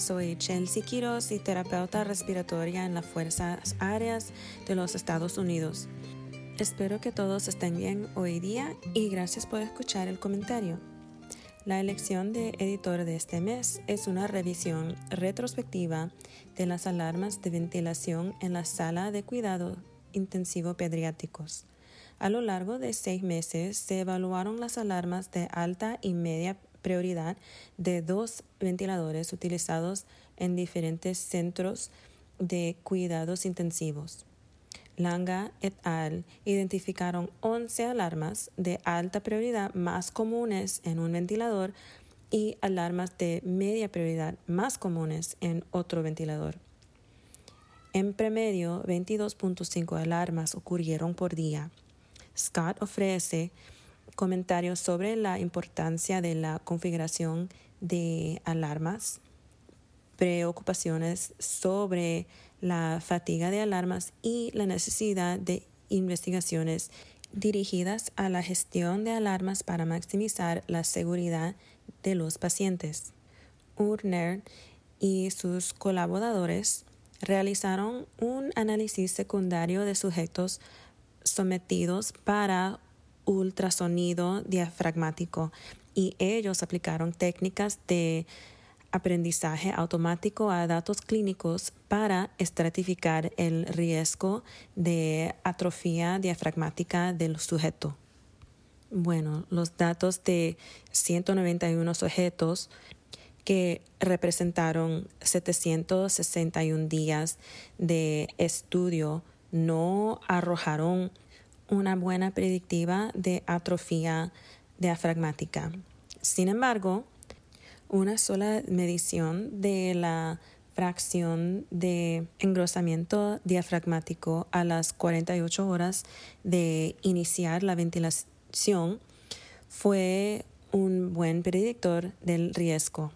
Soy Chelsea Quiroz y terapeuta respiratoria en las Fuerzas Aéreas de los Estados Unidos. Espero que todos estén bien hoy día y gracias por escuchar el comentario. La elección de editor de este mes es una revisión retrospectiva de las alarmas de ventilación en la sala de cuidado intensivo pediátricos. A lo largo de seis meses se evaluaron las alarmas de alta y media prioridad de dos ventiladores utilizados en diferentes centros de cuidados intensivos. Langa et al. identificaron 11 alarmas de alta prioridad más comunes en un ventilador y alarmas de media prioridad más comunes en otro ventilador. En promedio, 22.5 alarmas ocurrieron por día. Scott ofrece comentarios sobre la importancia de la configuración de alarmas, preocupaciones sobre la fatiga de alarmas y la necesidad de investigaciones dirigidas a la gestión de alarmas para maximizar la seguridad de los pacientes. Urner y sus colaboradores realizaron un análisis secundario de sujetos sometidos para ultrasonido diafragmático y ellos aplicaron técnicas de aprendizaje automático a datos clínicos para estratificar el riesgo de atrofia diafragmática del sujeto. Bueno, los datos de 191 sujetos que representaron 761 días de estudio no arrojaron una buena predictiva de atrofia diafragmática. Sin embargo, una sola medición de la fracción de engrosamiento diafragmático a las 48 horas de iniciar la ventilación fue un buen predictor del riesgo.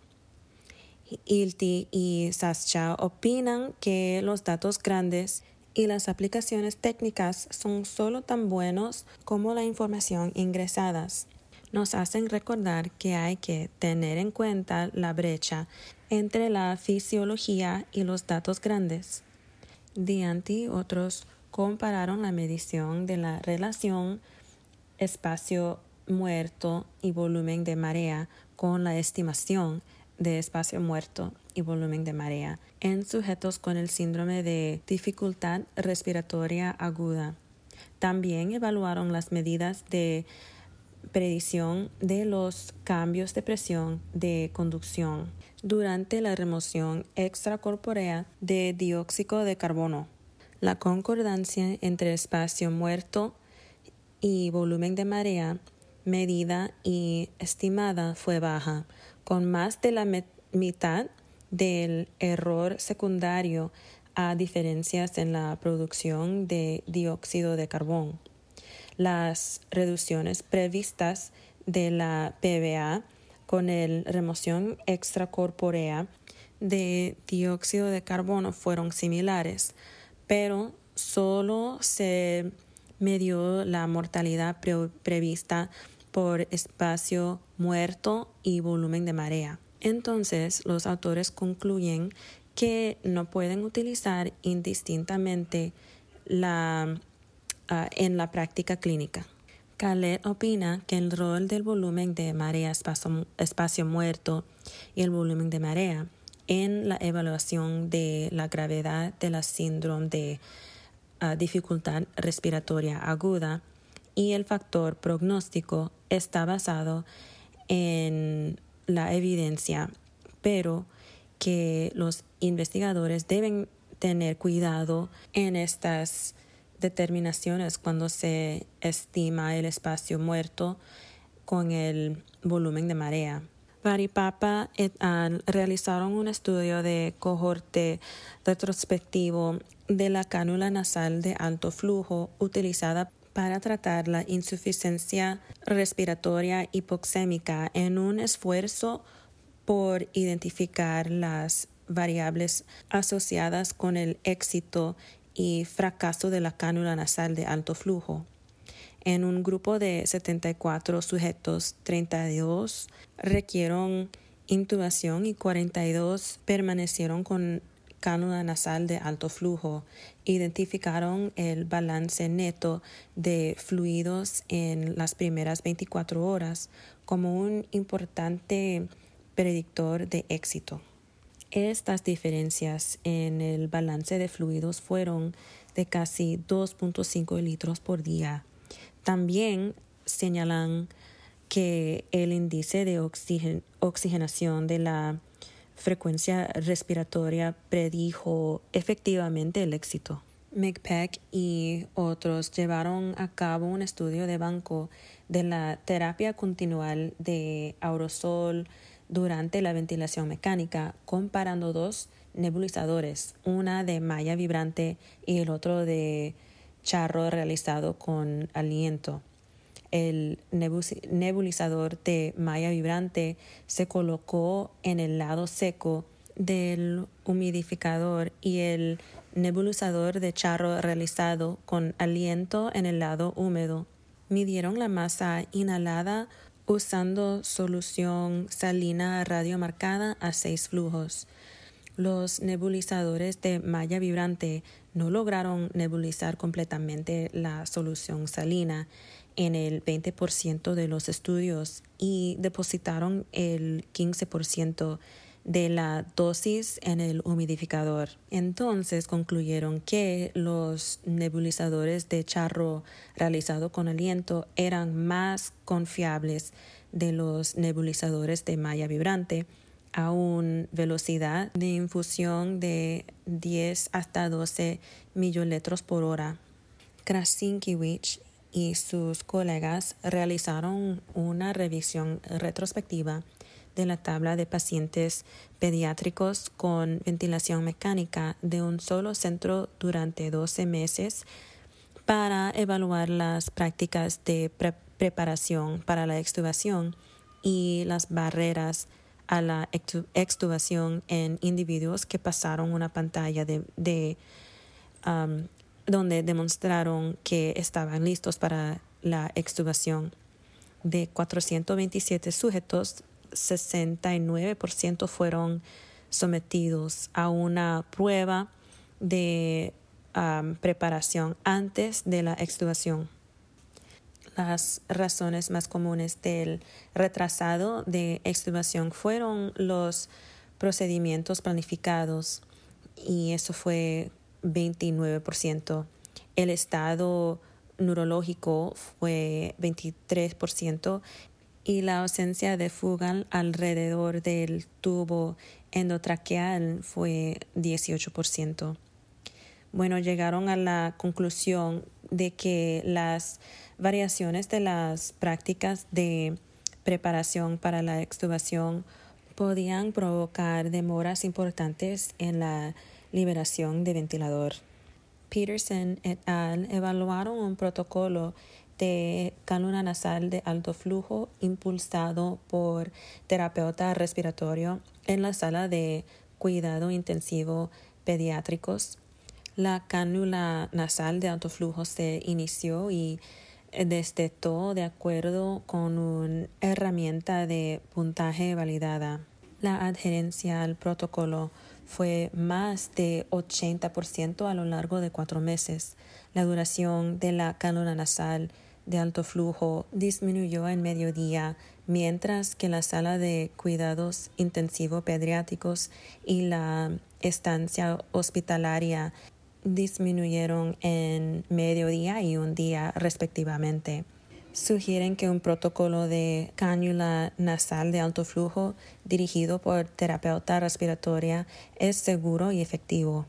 Ilti y Sascha opinan que los datos grandes y las aplicaciones técnicas son solo tan buenos como la información ingresadas. Nos hacen recordar que hay que tener en cuenta la brecha entre la fisiología y los datos grandes. Dianti y otros compararon la medición de la relación espacio muerto y volumen de marea con la estimación de espacio muerto y volumen de marea en sujetos con el síndrome de dificultad respiratoria aguda. También evaluaron las medidas de predicción de los cambios de presión de conducción durante la remoción extracorpórea de dióxido de carbono. La concordancia entre espacio muerto y volumen de marea medida y estimada fue baja, con más de la mitad del error secundario a diferencias en la producción de dióxido de carbón. Las reducciones previstas de la PBA con el remoción extracorpórea de dióxido de carbono fueron similares, pero solo se medió la mortalidad prevista por espacio muerto y volumen de marea. Entonces, los autores concluyen que no pueden utilizar indistintamente la, ah, en la práctica clínica. Khaled opina que el rol del volumen de marea espacio, espacio muerto y el volumen de marea en la evaluación de la gravedad de la síndrome de ah, dificultad respiratoria aguda y el factor prognóstico está basado en la evidencia, pero que los investigadores deben tener cuidado en estas determinaciones cuando se estima el espacio muerto con el volumen de marea. Varipapa et al. realizaron un estudio de cohorte retrospectivo de la cánula nasal de alto flujo utilizada para tratar la insuficiencia respiratoria hipoxémica en un esfuerzo por identificar las variables asociadas con el éxito y fracaso de la cánula nasal de alto flujo. En un grupo de 74 sujetos, 32 requirieron intubación y 42 permanecieron con cánula nasal de alto flujo. Identificaron el balance neto de fluidos en las primeras 24 horas como un importante predictor de éxito. Estas diferencias en el balance de fluidos fueron de casi 2.5 litros por día. También señalan que el índice de oxigenación de la frecuencia respiratoria predijo efectivamente el éxito. McPeck y otros llevaron a cabo un estudio de banco de la terapia continual de aerosol durante la ventilación mecánica, comparando dos nebulizadores, una de malla vibrante y el otro de charro realizado con aliento. El nebulizador de malla vibrante se colocó en el lado seco del humidificador y el nebulizador de charro realizado con aliento en el lado húmedo. Midieron la masa inhalada usando solución salina radiomarcada a seis flujos. Los nebulizadores de malla vibrante no lograron nebulizar completamente la solución salina en el 20% de los estudios y depositaron el 15% de la dosis en el humidificador. Entonces concluyeron que los nebulizadores de charro realizado con aliento eran más confiables de los nebulizadores de malla vibrante a una velocidad de infusión de 10 hasta 12 millilitros por hora. Krasinkiewicz y sus colegas realizaron una revisión retrospectiva de la tabla de pacientes pediátricos con ventilación mecánica de un solo centro durante 12 meses para evaluar las prácticas de preparación para la extubación y las barreras a la extubación en individuos que pasaron una pantalla de, um, donde demostraron que estaban listos para la extubación. De 427 sujetos, 69% fueron sometidos a una prueba de preparación antes de la extubación las razones más comunes del retrasado de extubación fueron los procedimientos planificados y eso fue 29%. El estado neurológico fue 23% y la ausencia de fuga alrededor del tubo endotraqueal fue 18%. Bueno, llegaron a la conclusión de que las variaciones de las prácticas de preparación para la extubación podían provocar demoras importantes en la liberación de ventilador. Peterson et al. evaluaron un protocolo de cánula nasal de alto flujo impulsado por terapeuta respiratorio en la sala de cuidado intensivo pediátricos. La cánula nasal de alto flujo se inició y todo de acuerdo con una herramienta de puntaje validada. La adherencia al protocolo fue más de 80% a lo largo de cuatro meses. La duración de la cánula nasal de alto flujo disminuyó en mediodía, mientras que la sala de cuidados intensivos pediátricos y la estancia hospitalaria disminuyeron en mediodía y un día respectivamente. Sugieren que un protocolo de cánula nasal de alto flujo dirigido por terapeuta respiratoria es seguro y efectivo.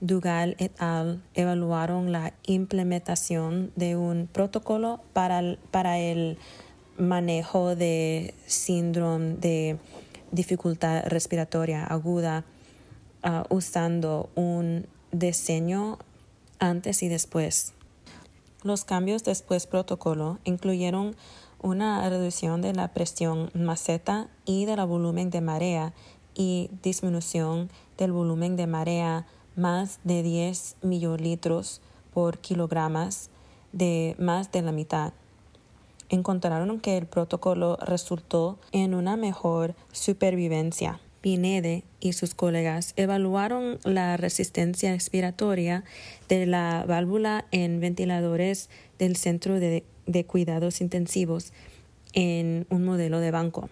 Dugal et al. evaluaron la implementación de un protocolo para el, manejo de síndrome de dificultad respiratoria aguda ah, usando un diseño antes y después. Los cambios después protocolo incluyeron una reducción de la presión maceta y del volumen de marea y disminución del volumen de marea más de 10 mililitros por kilogramas de más de la mitad. encontraron que el protocolo resultó en una mejor supervivencia. Pinede y sus colegas evaluaron la resistencia expiratoria de la válvula en ventiladores del Centro de, de Cuidados Intensivos en un modelo de banco.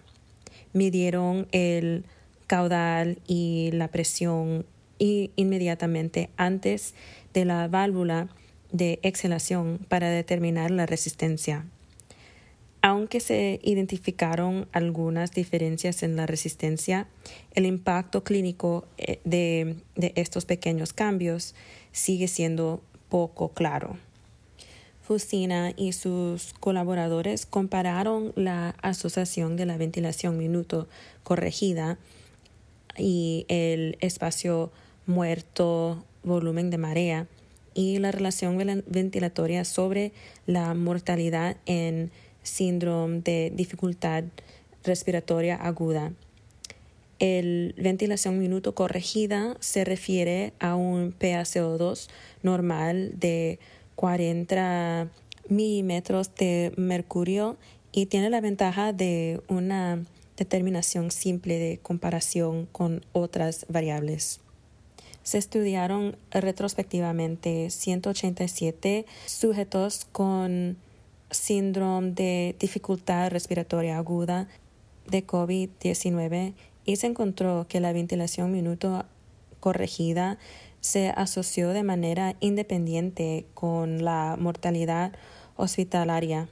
Midieron el caudal y la presión y inmediatamente antes de la válvula de exhalación para determinar la resistencia. Aunque se identificaron algunas diferencias en la resistencia, el impacto clínico eh, de, de estos pequeños cambios sigue siendo poco claro. Fusina y sus colaboradores compararon la asociación de la ventilación minuto corregida y el espacio muerto, volumen de marea y la relación ventilatoria sobre la mortalidad en síndrome de dificultad respiratoria aguda. El ventilación minuto corregida se refiere a un PaCO2 normal de 40 milímetros de mercurio y tiene la ventaja de una determinación simple de comparación con otras variables. Se estudiaron retrospectivamente 187 sujetos con síndrome de dificultad respiratoria aguda de COVID-19 y se encontró que la ventilación minuto corregida se asoció de manera independiente con la mortalidad hospitalaria.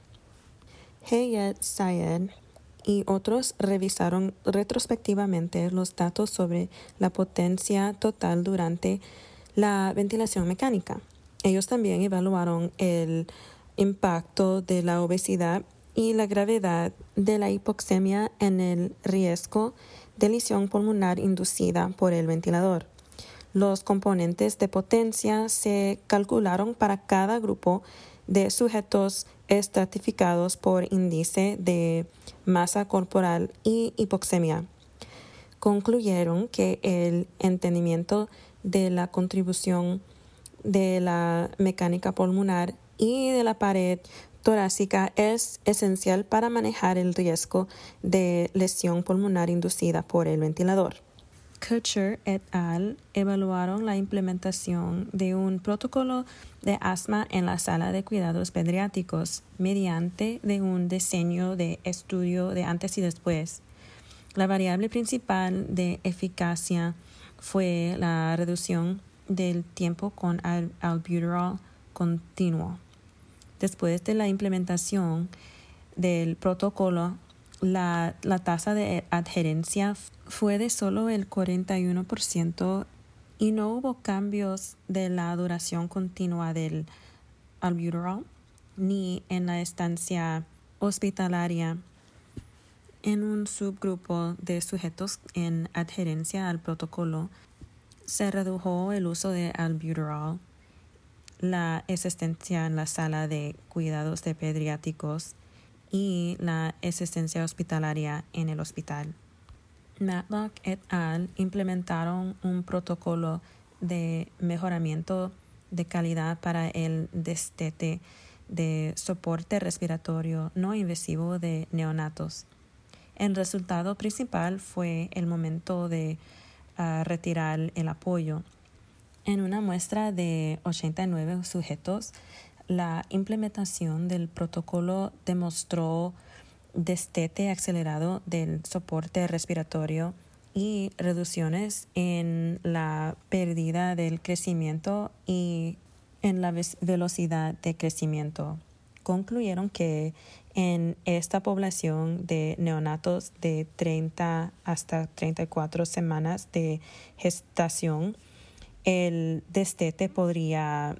Hayat Sayed y otros revisaron retrospectivamente los datos sobre la potencia total durante la ventilación mecánica. Ellos también evaluaron el impacto de la obesidad y la gravedad de la hipoxemia en el riesgo de lesión pulmonar inducida por el ventilador. Los componentes de potencia se calcularon para cada grupo de sujetos estratificados por índice de masa corporal y hipoxemia. Concluyeron que el entendimiento de la contribución de la mecánica pulmonar y de la pared torácica es esencial para manejar el riesgo de lesión pulmonar inducida por el ventilador. Kutcher et al. evaluaron la implementación de un protocolo de asma en la sala de cuidados pediátricos mediante de un diseño de estudio de antes y después. La variable principal de eficacia fue la reducción del tiempo con albuterol continuo. Después de la implementación del protocolo, la, tasa de adherencia fue de solo el 41% y no hubo cambios de la duración continua del albuterol ni en la estancia hospitalaria. En un subgrupo de sujetos en adherencia al protocolo, se redujo el uso de albuterol, la existencia en la sala de cuidados de pediátricos y la asistencia hospitalaria en el hospital. Matlock et al. implementaron un protocolo de mejoramiento de calidad para el destete de soporte respiratorio no invasivo de neonatos. El resultado principal fue el momento de ah, retirar el apoyo. En una muestra de 89 sujetos, la implementación del protocolo demostró destete acelerado del soporte respiratorio y reducciones en la pérdida del crecimiento y en la velocidad de crecimiento. Concluyeron que en esta población de neonatos de 30 hasta 34 semanas de gestación, el destete podría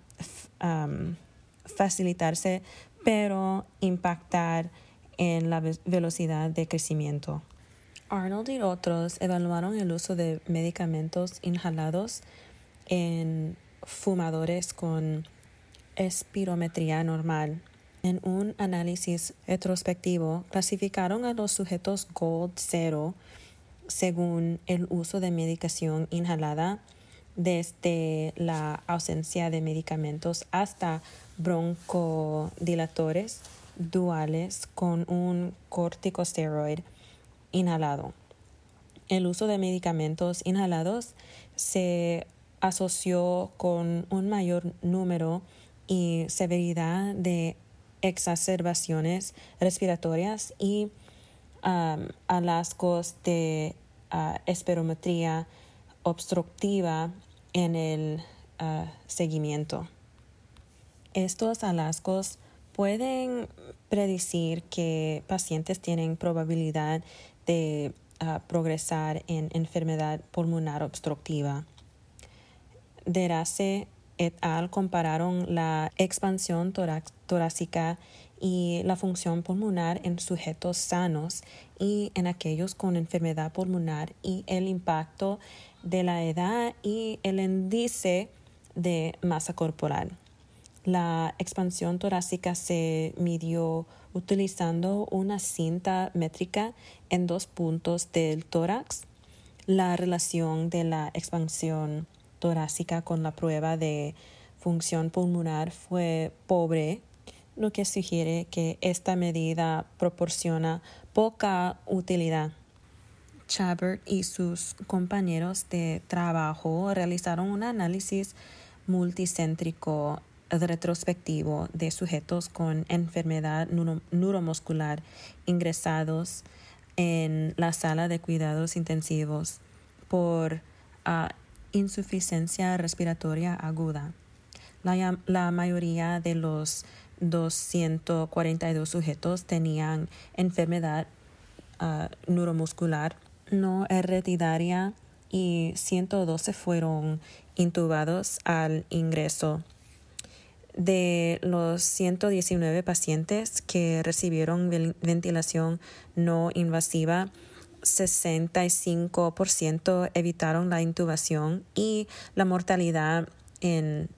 facilitarse, pero impactar en la velocidad de crecimiento. Arnold y otros evaluaron el uso de medicamentos inhalados en fumadores con espirometría normal. En un análisis retrospectivo, clasificaron a los sujetos Gold 0 según el uso de medicación inhalada desde la ausencia de medicamentos hasta broncodilatores duales con un corticosteroid inhalado. El uso de medicamentos inhalados se asoció con un mayor número y severidad de exacerbaciones respiratorias y um, hallazgos de uh, esperometría obstructiva en el uh, seguimiento. Estos hallazgos pueden predecir que pacientes tienen probabilidad de uh, progresar en enfermedad pulmonar obstructiva. Derace et al. compararon la expansión torácica y la función pulmonar en sujetos sanos y en aquellos con enfermedad pulmonar y el impacto de la edad y el índice de masa corporal. La expansión torácica se midió utilizando una cinta métrica en dos puntos del tórax. La relación de la expansión torácica con la prueba de función pulmonar fue pobre, lo que sugiere que esta medida proporciona poca utilidad. Chabert y sus compañeros de trabajo realizaron un análisis multicéntrico retrospectivo de sujetos con enfermedad neuromuscular ingresados en la sala de cuidados intensivos por ah, insuficiencia respiratoria aguda. La, mayoría de los 242 sujetos tenían enfermedad uh, neuromuscular no hereditaria y 112 fueron intubados al ingreso. De los 119 pacientes que recibieron ventilación no invasiva, 65% evitaron la intubación y la mortalidad en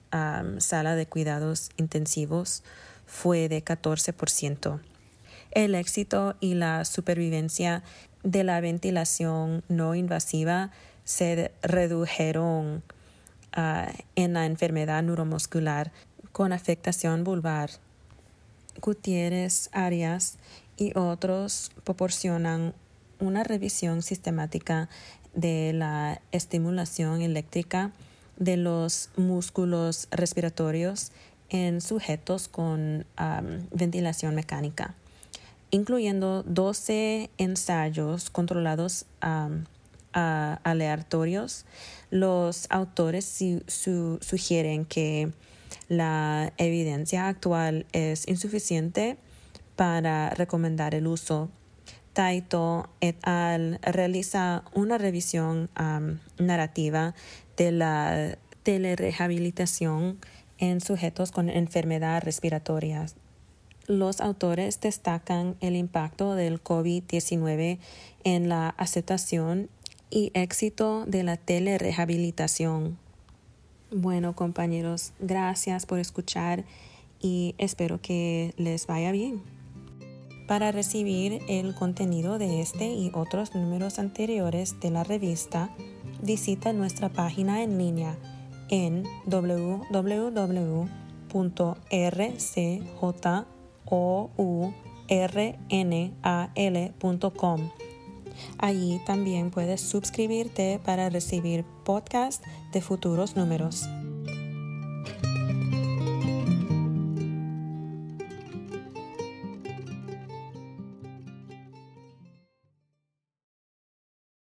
sala de cuidados intensivos fue de 14%. El éxito y la supervivencia de la ventilación no invasiva se redujeron ah, en la enfermedad neuromuscular con afectación vulvar. Gutiérrez, Arias y otros proporcionan una revisión sistemática de la estimulación eléctrica de los músculos respiratorios en sujetos con ventilación mecánica, incluyendo 12 ensayos controlados aleatorios. Los autores sugieren que la evidencia actual es insuficiente para recomendar el uso Taito et al. realiza una revisión narrativa de la telerehabilitación en sujetos con enfermedad respiratoria. Los autores destacan el impacto del COVID-19 en la aceptación y éxito de la telerehabilitación. Bueno, compañeros, gracias por escuchar y espero que les vaya bien. Para recibir el contenido de este y otros números anteriores de la revista, visita nuestra página en línea en www.rcjournal.com. Allí también puedes suscribirte para recibir podcasts de futuros números.